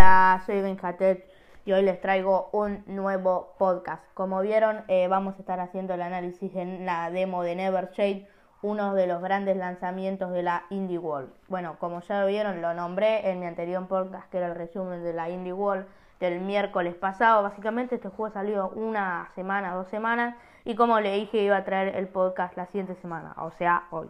Hola, soy Benjatet y hoy les traigo un nuevo podcast. Como vieron, eh, vamos a estar haciendo el análisis en la demo de Never Shade, uno de los grandes lanzamientos de la Indie World. Bueno, como ya vieron, lo nombré en mi anterior podcast, que era el resumen de la Indie World del miércoles pasado. Básicamente este juego salió una semana, dos semanas, y como le dije, iba a traer el podcast la siguiente semana, o sea, hoy.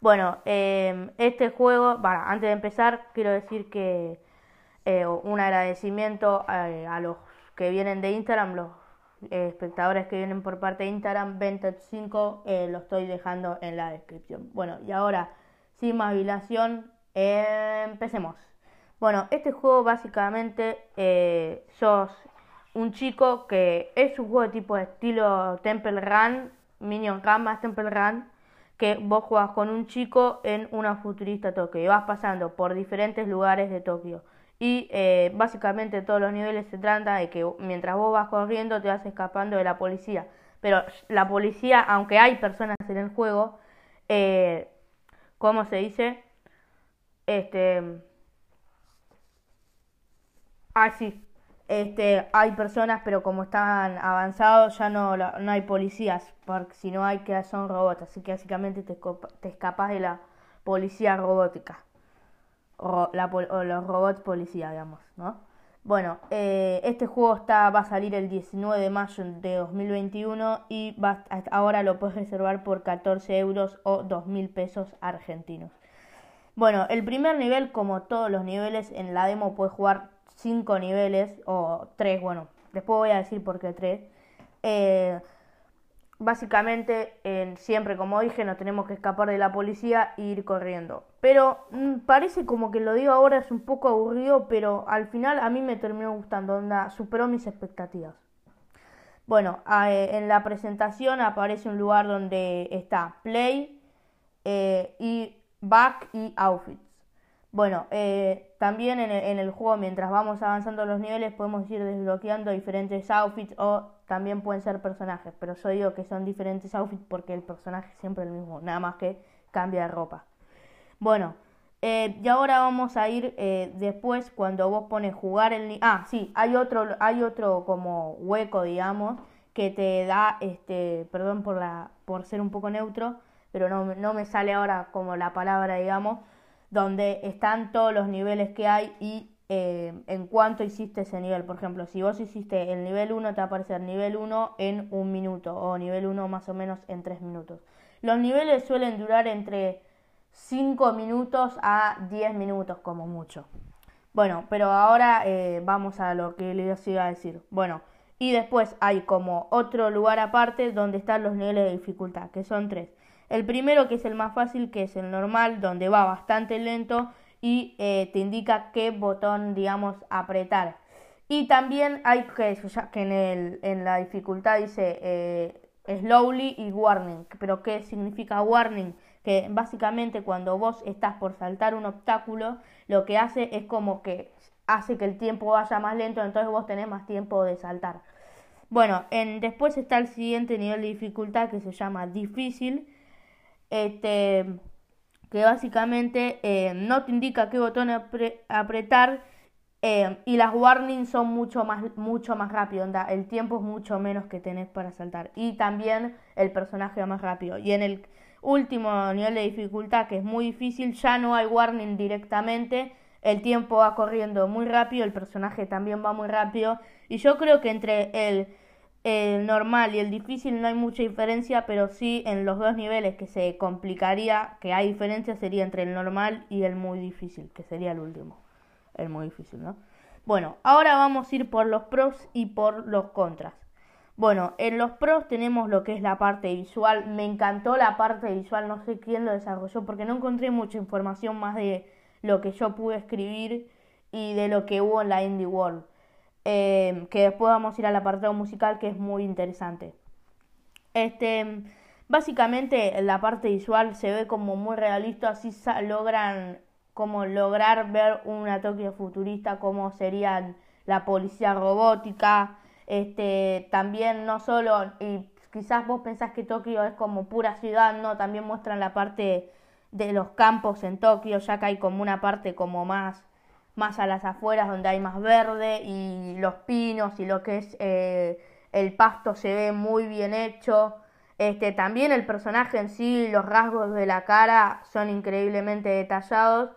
Bueno, eh, este juego, bueno, antes de empezar, quiero decir que eh, un agradecimiento eh, a, los que vienen de Instagram, los eh, espectadores que vienen por parte de Instagram, Vented5, lo estoy dejando en la descripción. Bueno, y ahora, sin más dilación, empecemos. Bueno, este juego básicamente sos un chico que es un juego de tipo estilo Temple Run, Minion Canvas Temple Run, que vos jugás con un chico en una futurista Tokio y vas pasando por diferentes lugares de Tokio. Y eh, básicamente todos los niveles se trata de que mientras vos vas corriendo te vas escapando de la policía. Pero la policía, aunque hay personas en el juego, eh, ¿cómo se dice? Este... Ah. Este, hay personas, pero como están avanzados ya no, no hay policías, porque si no hay que son robots, así que básicamente te, te escapas de la policía robótica o, los robots policía, digamos, ¿no? Bueno, eh, este juego está, va a salir el 19 de mayo de 2021 y va, ahora lo puedes reservar por 14 euros o 2.000 pesos argentinos. Bueno, el primer nivel, como todos los niveles, en la demo puedes jugar 5 niveles o 3, bueno, después voy a decir por qué 3. Eh, básicamente, siempre como dije, nos tenemos que escapar de la policía e ir corriendo. Pero mm, parece como que lo digo ahora es un poco aburrido, pero al final a mí me terminó gustando, onda, superó mis expectativas. Bueno, eh, en la presentación aparece un lugar donde está Play eh, y Back y Outfits. Bueno, eh, también en el, en el, juego, mientras vamos avanzando los niveles, podemos ir desbloqueando diferentes outfits o también pueden ser personajes, pero yo digo que son diferentes outfits porque el personaje es siempre el mismo, nada más que cambia de ropa. Bueno, eh, y ahora vamos a ir eh, después cuando vos pones jugar el... Ah, sí, hay otro, hay otro como hueco, digamos, que te da, este, perdón por, la, por ser un poco neutro, pero no, no me sale ahora como la palabra, digamos, donde están todos los niveles que hay y eh, en cuánto hiciste ese nivel. Por ejemplo, si vos hiciste el nivel 1, te va a aparecer nivel 1 en un minuto o nivel 1 más o menos en 3 minutos. Los niveles suelen durar entre 5 minutos a 10 minutos como mucho. Bueno, pero ahora eh, vamos a lo que les iba a decir. Bueno, y después hay como otro lugar aparte donde están los niveles de dificultad, que son tres. El primero, que es el más fácil, que es el normal, donde va bastante lento y eh, te indica qué botón, digamos, apretar. Y también hay que, en, el, en la dificultad dice eh, slowly y warning. Pero ¿qué significa warning? Que básicamente cuando vos estás por saltar un obstáculo, lo que hace es como que hace que el tiempo vaya más lento, entonces vos tenés más tiempo de saltar. Bueno, en, después está el siguiente nivel de dificultad que se llama difícil. Este, que básicamente eh, no te indica qué botón apretar eh, y las warnings son mucho más, mucho más rápido, el tiempo es mucho menos que tenés para saltar y también el personaje va más rápido. Y en el último nivel de dificultad, que es muy difícil, ya no hay warning directamente, el tiempo va corriendo muy rápido, el personaje también va muy rápido y yo creo que entre el el normal y el difícil no hay mucha diferencia, pero sí en los dos niveles que se complicaría, que hay diferencia, sería entre el normal y el muy difícil, que sería el último. El muy difícil, ¿no? Bueno, ahora vamos a ir por los pros y por los contras. Bueno, en los pros tenemos lo que es la parte visual. Me encantó la parte visual, no sé quién lo desarrolló porque no encontré mucha información más de lo que yo pude escribir y de lo que hubo en la Indie World. Em, que después vamos a ir al apartado musical que es muy interesante. Este, básicamente la parte visual se ve como muy realista, así logran como lograr ver una Tokio futurista como serían la policía robótica, este, también no solo, y quizás vos pensás que Tokio es como pura ciudad, no, también muestran la parte de los campos en Tokio, ya que hay como una parte como más más a las afueras donde hay más verde y los pinos y lo que es eh, el pasto se ve muy bien hecho. Este, también el personaje en sí, los rasgos de la cara son increíblemente detallados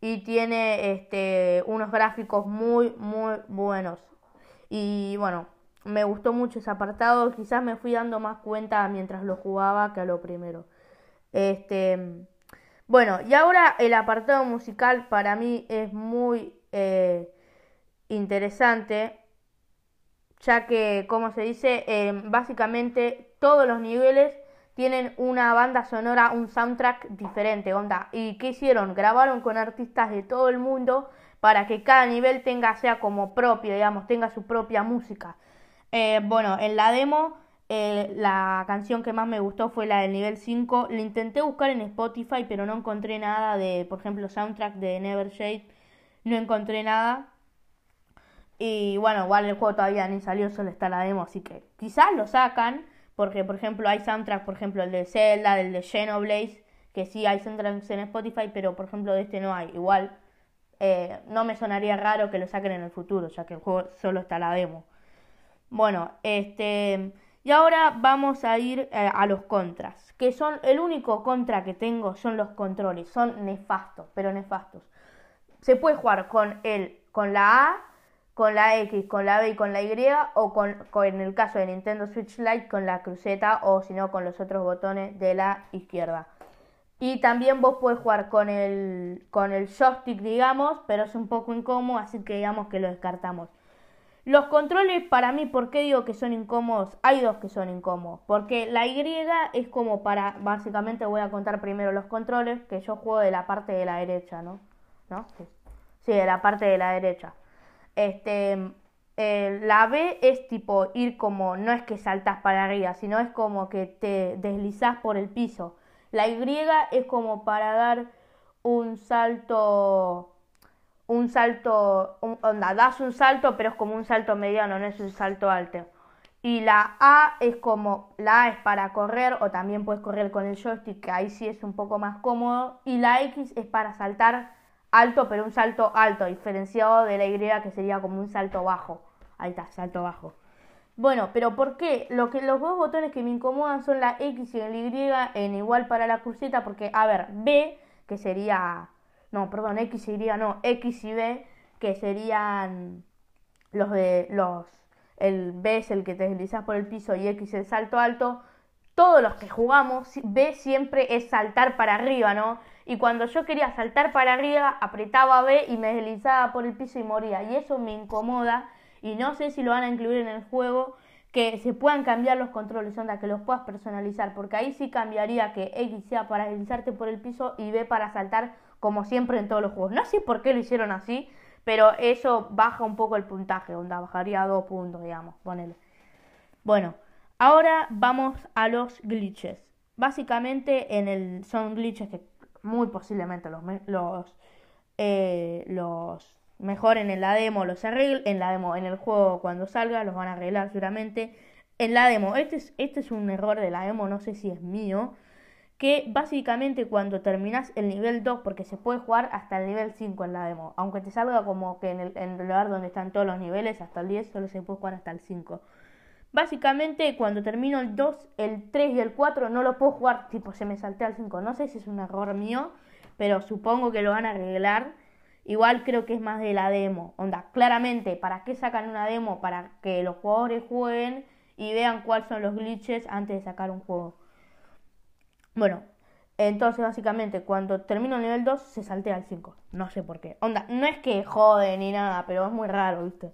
y tiene este, unos gráficos muy, muy buenos. Y bueno, me gustó mucho ese apartado, quizás me fui dando más cuenta mientras lo jugaba que a lo primero. Este, bueno, y ahora el apartado musical para mí es muy eh, interesante, ya que, como se dice, eh, básicamente todos los niveles tienen una banda sonora, un soundtrack diferente, onda. ¿Y qué hicieron? Grabaron con artistas de todo el mundo para que cada nivel tenga, sea como propio, digamos, tenga su propia música. Eh, bueno, en la demo eh, la canción que más me gustó fue la del nivel 5. La intenté buscar en Spotify, pero no encontré nada de, por ejemplo, soundtrack de Never Shade. No encontré nada. Y bueno, igual el juego todavía ni salió, solo está la demo, así que quizás lo sacan. Porque, por ejemplo, hay soundtracks, por ejemplo, el de Zelda, el de Xenoblade, que sí hay soundtracks en Spotify, pero por ejemplo de este no hay. Igual eh, no me sonaría raro que lo saquen en el futuro, ya que el juego solo está la demo. Bueno, este. Y ahora vamos a ir eh, a los contras, que son el único contra que tengo son los controles, son nefastos, pero nefastos. Se puede jugar con el con la A, con la X, con la B y con la Y o con, en el caso de Nintendo Switch Lite con la cruceta o si no con los otros botones de la izquierda. Y también vos podés jugar con el con el joystick, digamos, pero es un poco incómodo, así que digamos que lo descartamos. Los controles para mí, ¿por qué digo que son incómodos? Hay dos que son incómodos. Porque la Y es como para, básicamente voy a contar primero los controles, que yo juego de la parte de la derecha, ¿no? ¿No? Sí, de la parte de la derecha. Este, eh, la B es tipo ir como, no es que saltas para arriba, sino es como que te deslizas por el piso. La Y es como para dar un salto un salto, onda, das un salto, pero es como un salto mediano, no es un salto alto. Y la A es como, la A es para correr o también puedes correr con el joystick, que ahí sí es un poco más cómodo. Y la X es para saltar alto, pero un salto alto, diferenciado de la Y que sería como un salto bajo. Ahí está, salto bajo. Bueno, pero ¿por qué? Los dos botones que me incomodan son la X y el Y en igual para la cruceta, porque, a ver, B, que sería no, perdón, X y no, X y B, que serían los de los, el B es el que te deslizas por el piso y X el salto alto, todos los que jugamos, B siempre es saltar para arriba, ¿no? Y cuando yo quería saltar para arriba, apretaba B y me deslizaba por el piso y moría. Y eso me incomoda y no sé si lo van a incluir en el juego, que se puedan cambiar los controles, onda, que los puedas personalizar, porque ahí sí cambiaría que X sea para deslizarte por el piso y B para saltar como siempre en todos los juegos. No sé por qué lo hicieron así, pero eso baja un poco el puntaje, onda, bajaría a dos puntos, digamos, ponele. Bueno, ahora vamos a los glitches. Básicamente en el, son glitches que muy posiblemente los, los, eh, los en la demo, los arreglen, en la demo, en el juego cuando salga, los van a arreglar seguramente. En la demo, este es, este es un error de la demo, no sé si es mío, que básicamente cuando terminas el nivel 2, porque se puede jugar hasta el nivel 5 en la demo, aunque te salga como que en el, lugar donde están todos los niveles, hasta el 10, solo se puede jugar hasta el 5. Básicamente cuando termino el 2, el 3 y el 4 no lo puedo jugar, tipo se me salté al 5. No sé si es un error mío, pero supongo que lo van a arreglar. Igual creo que es más de la demo. Onda, claramente, ¿para qué sacan una demo? Para que los jugadores jueguen y vean cuáles son los glitches antes de sacar un juego. Bueno, entonces básicamente cuando termino el nivel 2 se saltea al 5. No sé por qué. Onda, no es que jode ni nada, pero es muy raro, ¿viste?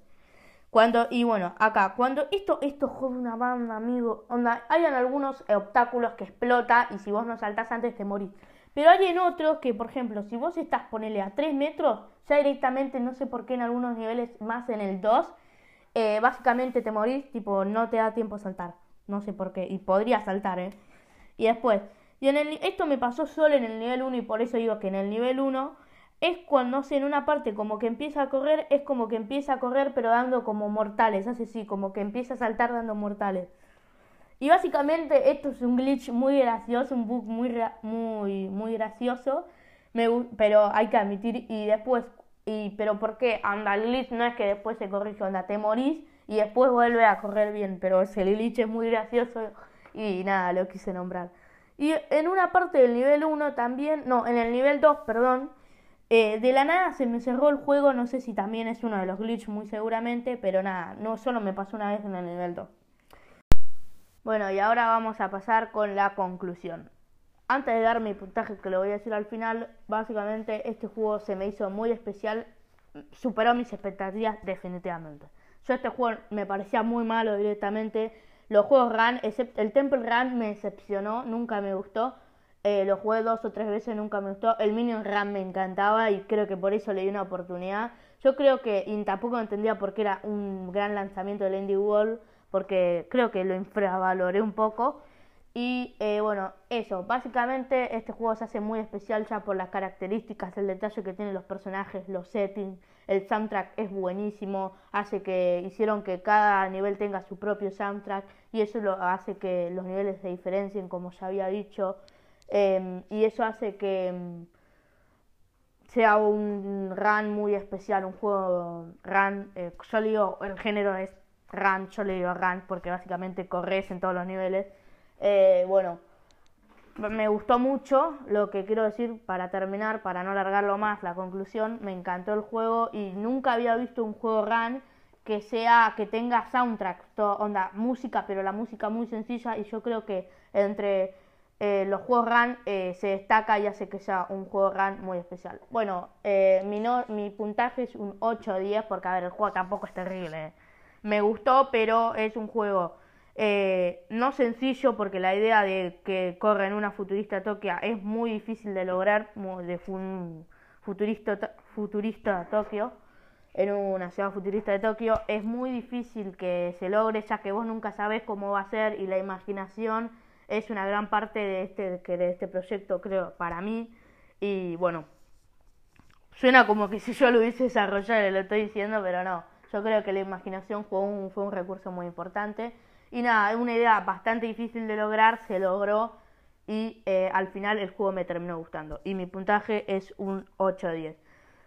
Cuando, y bueno, acá, cuando esto, esto jode una banda, amigo. Onda, hay en algunos obstáculos que explota y si vos no saltás antes te morís. Pero hay en otros que, por ejemplo, si vos estás, ponele a 3 metros, ya directamente, no sé por qué en algunos niveles más en el 2, eh, básicamente te morís, tipo, no te da tiempo a saltar. No sé por qué. Y podría saltar, ¿eh? Y después, y en el, esto me pasó solo en el nivel 1 y por eso digo que en el nivel 1 es cuando, no en una parte como que empieza a correr, es como que empieza a correr pero dando como mortales, hace sí, como que empieza a saltar dando mortales. Y básicamente esto es un glitch muy gracioso, un bug muy, muy, muy gracioso, me, pero hay que admitir, y después Y, pero ¿por qué? Anda, el glitch no es que después se corrige, onda, te morís y después vuelve a correr bien, pero ese glitch es muy gracioso y nada, lo quise nombrar. Y en una parte del nivel 1 también, no, en el nivel 2, perdón, eh, de la nada se me cerró el juego, no sé si también es uno de los glitches muy seguramente, pero nada, no solo me pasó una vez en el nivel 2. Bueno, y ahora vamos a pasar con la conclusión. Antes de dar mi puntaje, que lo voy a decir al final, básicamente este juego se me hizo muy especial, superó mis expectativas definitivamente. Yo este juego me parecía muy malo directamente. Los juegos Run, excepto el Temple Run me decepcionó, nunca me gustó. Eh, lo jugué dos o tres veces, nunca me gustó. El Minion Run me encantaba y creo que por eso le di una oportunidad. Yo creo que y tampoco entendía por qué era un gran lanzamiento del Indie World, porque creo que lo infravaloré un poco. Y eh, bueno, eso, básicamente este juego se hace muy especial ya por las características, el detalle que tienen los personajes, los settings, el soundtrack es buenísimo, hace que hicieron que cada nivel tenga su propio soundtrack y eso lo hace que los niveles se diferencien, como ya había dicho, em, y eso hace que em, sea un run muy especial, un juego run, eh, el género es run, yo le digo run porque básicamente corres en todos los niveles. Eh, bueno, me gustó mucho lo que quiero decir para terminar, para no alargarlo más, la conclusión, me encantó el juego y nunca había visto un juego run que sea que tenga soundtrack, onda música, pero la música muy sencilla y yo creo que entre eh, los juegos run eh, se destaca y hace que sea un juego run muy especial. Bueno, mi, mi puntaje es un 8 o 10 porque a ver, el juego tampoco es terrible. Me gustó, pero es un juego eh, no sencillo porque la idea de que corra en una futurista Tokio es muy difícil de lograr, de un futurista, futurista Tokio, en una ciudad futurista de Tokio, es muy difícil que se logre ya que vos nunca sabes cómo va a ser y la imaginación es una gran parte de este, de este proyecto, creo, para mí. Y bueno, suena como que si yo lo hubiese desarrollado, lo estoy diciendo, pero no. Yo creo que la imaginación fue un, fue un recurso muy importante y nada, una idea bastante difícil de lograr, se logró y eh, al final el juego me terminó gustando. Y mi puntaje es un 8 10.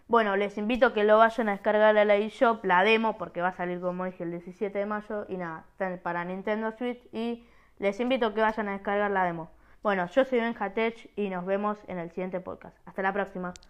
Bueno, les invito a que lo vayan a descargar a la eShop, la demo, porque va a salir como dije el 17 de mayo. Y nada, está para Nintendo Switch. Y les invito a que vayan a descargar la demo. Bueno, yo soy Benjatech y nos vemos en el siguiente podcast. Hasta la próxima.